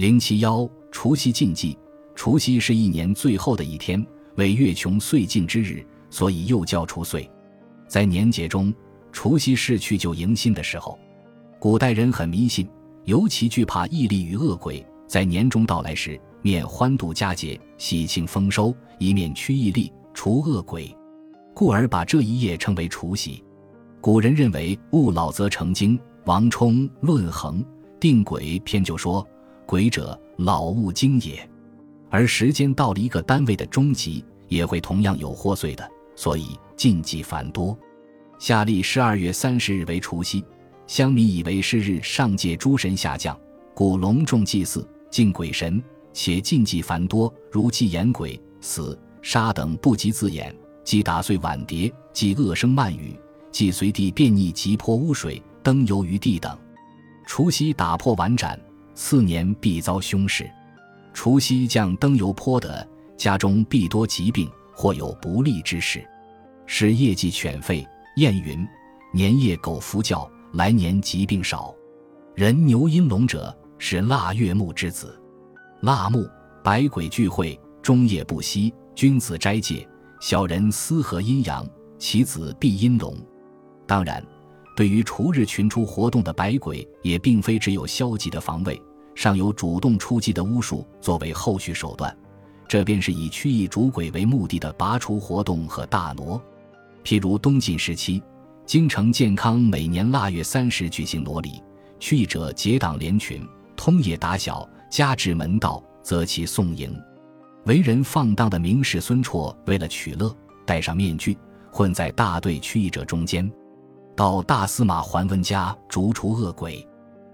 零七幺除夕禁忌，除夕是一年最后的一天，为月穷岁尽之日，所以又叫除岁。在年节中，除夕是去旧迎新的时候。古代人很迷信，尤其惧怕异力与恶鬼。在年终到来时，面欢度佳节，喜庆丰收，一面驱异力、除恶鬼，故而把这一夜称为除夕。古人认为物老则成精，王充《论衡·定鬼篇》就说。鬼者，老物精也。而时间到了一个单位的终极，也会同样有祸祟的，所以禁忌繁多。夏历十二月三十日为除夕，乡民以为是日上界诸神下降，故隆重祭祀敬鬼神，且禁忌繁多，如忌言鬼、死、杀等不及字眼，忌打碎碗碟，忌恶声慢语，忌随地便溺及泼污水、灯油于地等。除夕打破碗盏。次年必遭凶事，除夕将灯油泼的，家中必多疾病，或有不利之事。是业绩犬吠。谚云：年夜狗伏叫，来年疾病少。人牛阴龙者，是腊月木之子。腊木，百鬼聚会，终夜不息。君子斋戒，小人思合阴阳，其子必阴龙。当然，对于除日群出活动的百鬼，也并非只有消极的防卫。尚有主动出击的巫术作为后续手段，这便是以驱役主鬼为目的的拔除活动和大挪。譬如东晋时期，京城健康每年腊月三十举行挪礼，驱役者结党联群，通夜打小，家至门道，则其送迎。为人放荡的名士孙绰，为了取乐，戴上面具，混在大队驱役者中间，到大司马桓温家逐除恶鬼。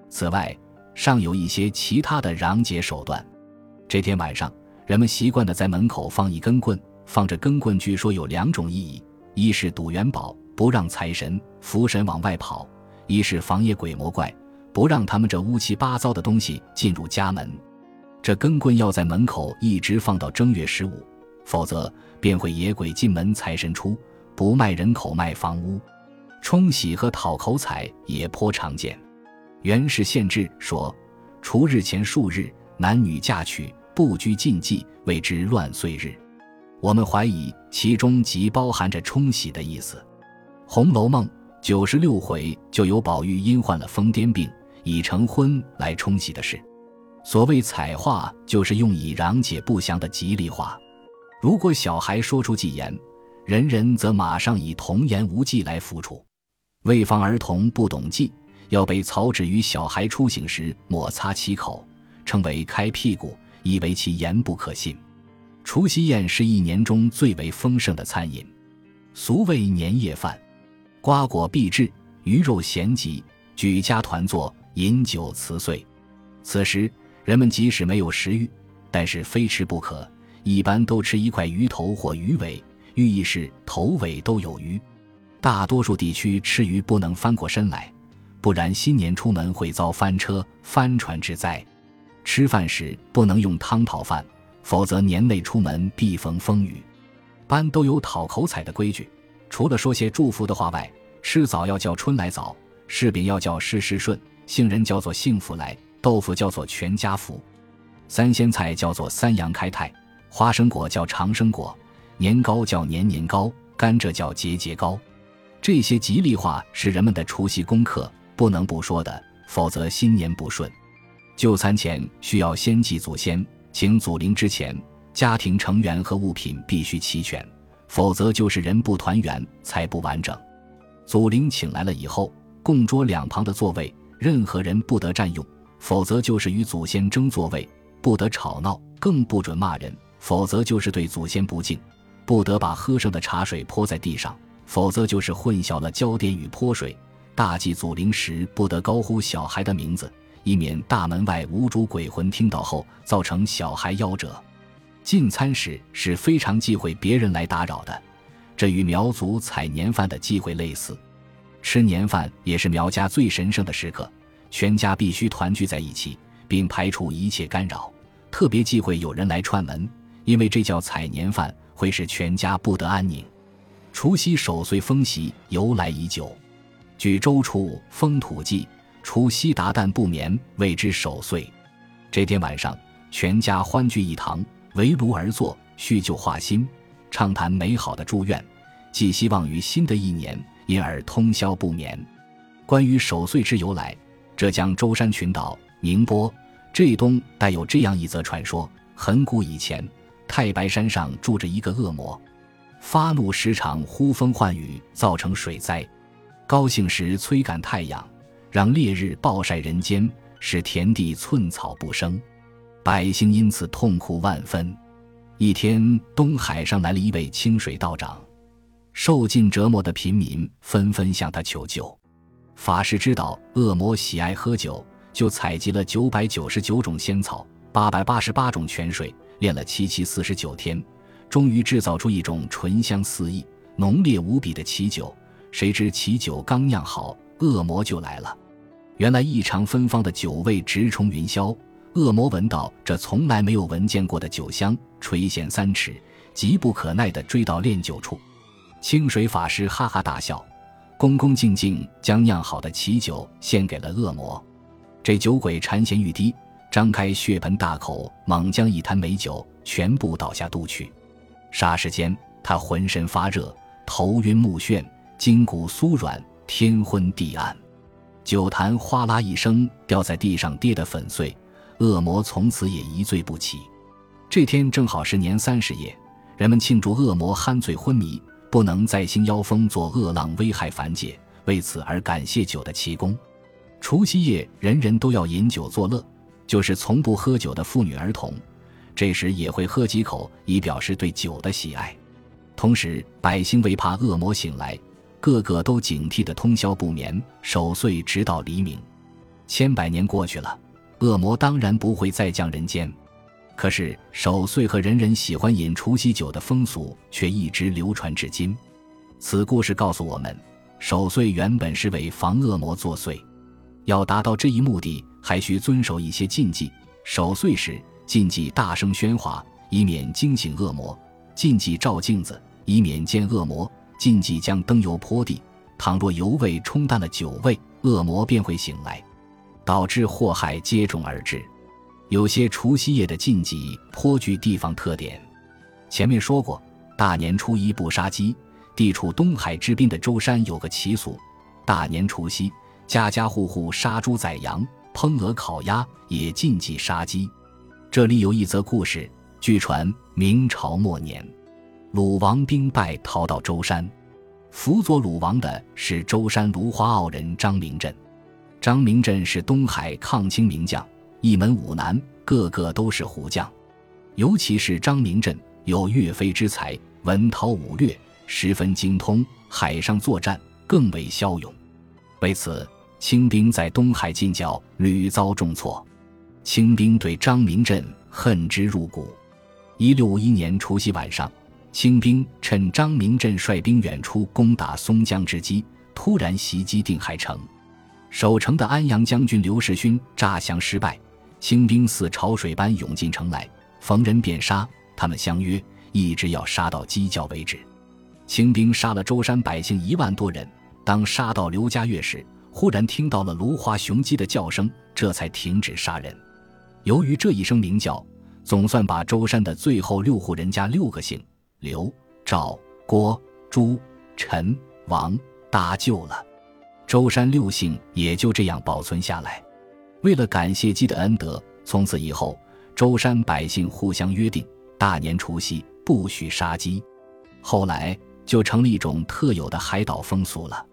此外，尚有一些其他的攘解手段。这天晚上，人们习惯的在门口放一根棍，放着根棍，据说有两种意义：一是赌元宝，不让财神、福神往外跑；一是防野鬼魔怪，不让他们这乌七八糟的东西进入家门。这根棍要在门口一直放到正月十五，否则便会野鬼进门，财神出，不卖人口卖房屋。冲喜和讨口彩也颇常见。元氏县志说，除日前数日，男女嫁娶不拘禁忌，谓之乱岁日。我们怀疑其中即包含着冲喜的意思。《红楼梦》九十六回就有宝玉因患了疯癫病，已成婚来冲喜的事。所谓彩话，就是用以攘解不祥的吉利话。如果小孩说出忌言，人人则马上以童言无忌来抚处。为防儿童不懂忌。要被草纸于小孩出行时摩擦其口，称为开屁股，以为其言不可信。除夕宴是一年中最为丰盛的餐饮，俗谓年夜饭，瓜果必至，鱼肉咸集，举家团坐，饮酒辞岁。此时人们即使没有食欲，但是非吃不可，一般都吃一块鱼头或鱼尾，寓意是头尾都有鱼。大多数地区吃鱼不能翻过身来。不然，新年出门会遭翻车、翻船之灾。吃饭时不能用汤讨饭，否则年内出门必逢风雨。班都有讨口彩的规矩，除了说些祝福的话外，吃枣要叫春来早，柿饼要叫事事顺，杏仁叫做幸福来，豆腐叫做全家福，三鲜菜叫做三阳开泰，花生果叫长生果，年糕叫年年糕，甘蔗叫节节糕。这些吉利话是人们的除夕功课。不能不说的，否则新年不顺。就餐前需要先祭祖先，请祖灵之前，家庭成员和物品必须齐全，否则就是人不团圆，才不完整。祖灵请来了以后，供桌两旁的座位，任何人不得占用，否则就是与祖先争座位；不得吵闹，更不准骂人，否则就是对祖先不敬；不得把喝剩的茶水泼在地上，否则就是混淆了焦点与泼水。大祭祖灵时，不得高呼小孩的名字，以免大门外无主鬼魂听到后造成小孩夭折。进餐时是非常忌讳别人来打扰的，这与苗族采年饭的忌讳类似。吃年饭也是苗家最神圣的时刻，全家必须团聚在一起，并排除一切干扰。特别忌讳有人来串门，因为这叫采年饭，会使全家不得安宁。除夕守岁风习由来已久。据《周处风土记》，除夕达旦不眠，谓之守岁。这天晚上，全家欢聚一堂，围炉而坐，叙旧话新，畅谈美好的祝愿，寄希望于新的一年，因而通宵不眠。关于守岁之由来，浙江舟山群岛、宁波、浙东带有这样一则传说：很古以前，太白山上住着一个恶魔，发怒时常呼风唤雨，造成水灾；高兴时催赶太阳，让烈日暴晒人间。使田地寸草不生，百姓因此痛苦万分。一天，东海上来了一位清水道长，受尽折磨的平民纷纷向他求救。法师知道恶魔喜爱喝酒，就采集了九百九十九种仙草、八百八十八种泉水，炼了七七四十九天，终于制造出一种醇香四溢、浓烈无比的奇酒。谁知奇酒刚酿好，恶魔就来了。原来异常芬芳的酒味直冲云霄，恶魔闻到这从来没有闻见过的酒香，垂涎三尺，急不可耐地追到炼酒处。清水法师哈哈大笑，恭恭敬敬将酿好的奇酒献给了恶魔。这酒鬼馋涎欲滴，张开血盆大口，猛将一坛美酒全部倒下肚去。霎时间，他浑身发热，头晕目眩，筋骨酥软，天昏地暗。酒坛哗啦一声掉在地上，跌得粉碎。恶魔从此也一醉不起。这天正好是年三十夜，人们庆祝恶魔酣醉昏迷，不能再兴妖风作恶浪，危害凡界，为此而感谢酒的奇功。除夕夜，人人都要饮酒作乐，就是从不喝酒的妇女儿童，这时也会喝几口，以表示对酒的喜爱。同时，百姓为怕恶魔醒来。个个都警惕的通宵不眠，守岁直到黎明。千百年过去了，恶魔当然不会再降人间。可是守岁和人人喜欢饮除夕酒的风俗却一直流传至今。此故事告诉我们，守岁原本是为防恶魔作祟，要达到这一目的，还需遵守一些禁忌。守岁时禁忌大声喧哗，以免惊醒恶魔；禁忌照镜子，以免见恶魔。禁忌将灯油泼地，倘若油味冲淡了酒味，恶魔便会醒来，导致祸害接踵而至。有些除夕夜的禁忌颇具地方特点。前面说过，大年初一不杀鸡。地处东海之滨的舟山有个习俗：大年除夕，家家户户杀猪宰羊、烹鹅烤鸭，也禁忌杀鸡。这里有一则故事，据传明朝末年。鲁王兵败逃到舟山，辅佐鲁王的是舟山芦花傲人张明镇。张明镇是东海抗清名将，一门五男，个个都是虎将。尤其是张明镇有岳飞之才，文韬武略，十分精通海上作战，更为骁勇。为此，清兵在东海进剿屡遭重挫，清兵对张明镇恨之入骨。一六五一年除夕晚上。清兵趁张明镇率兵远出攻打松江之机，突然袭击定海城。守城的安阳将军刘世勋诈降失败，清兵似潮水般涌进城来，逢人便杀。他们相约，一直要杀到鸡叫为止。清兵杀了舟山百姓一万多人。当杀到刘家院时，忽然听到了芦花雄鸡的叫声，这才停止杀人。由于这一声鸣叫，总算把舟山的最后六户人家六个姓。刘、赵、郭、朱、陈、王搭救了，舟山六姓也就这样保存下来。为了感谢鸡的恩德，从此以后，舟山百姓互相约定，大年除夕不许杀鸡。后来就成了一种特有的海岛风俗了。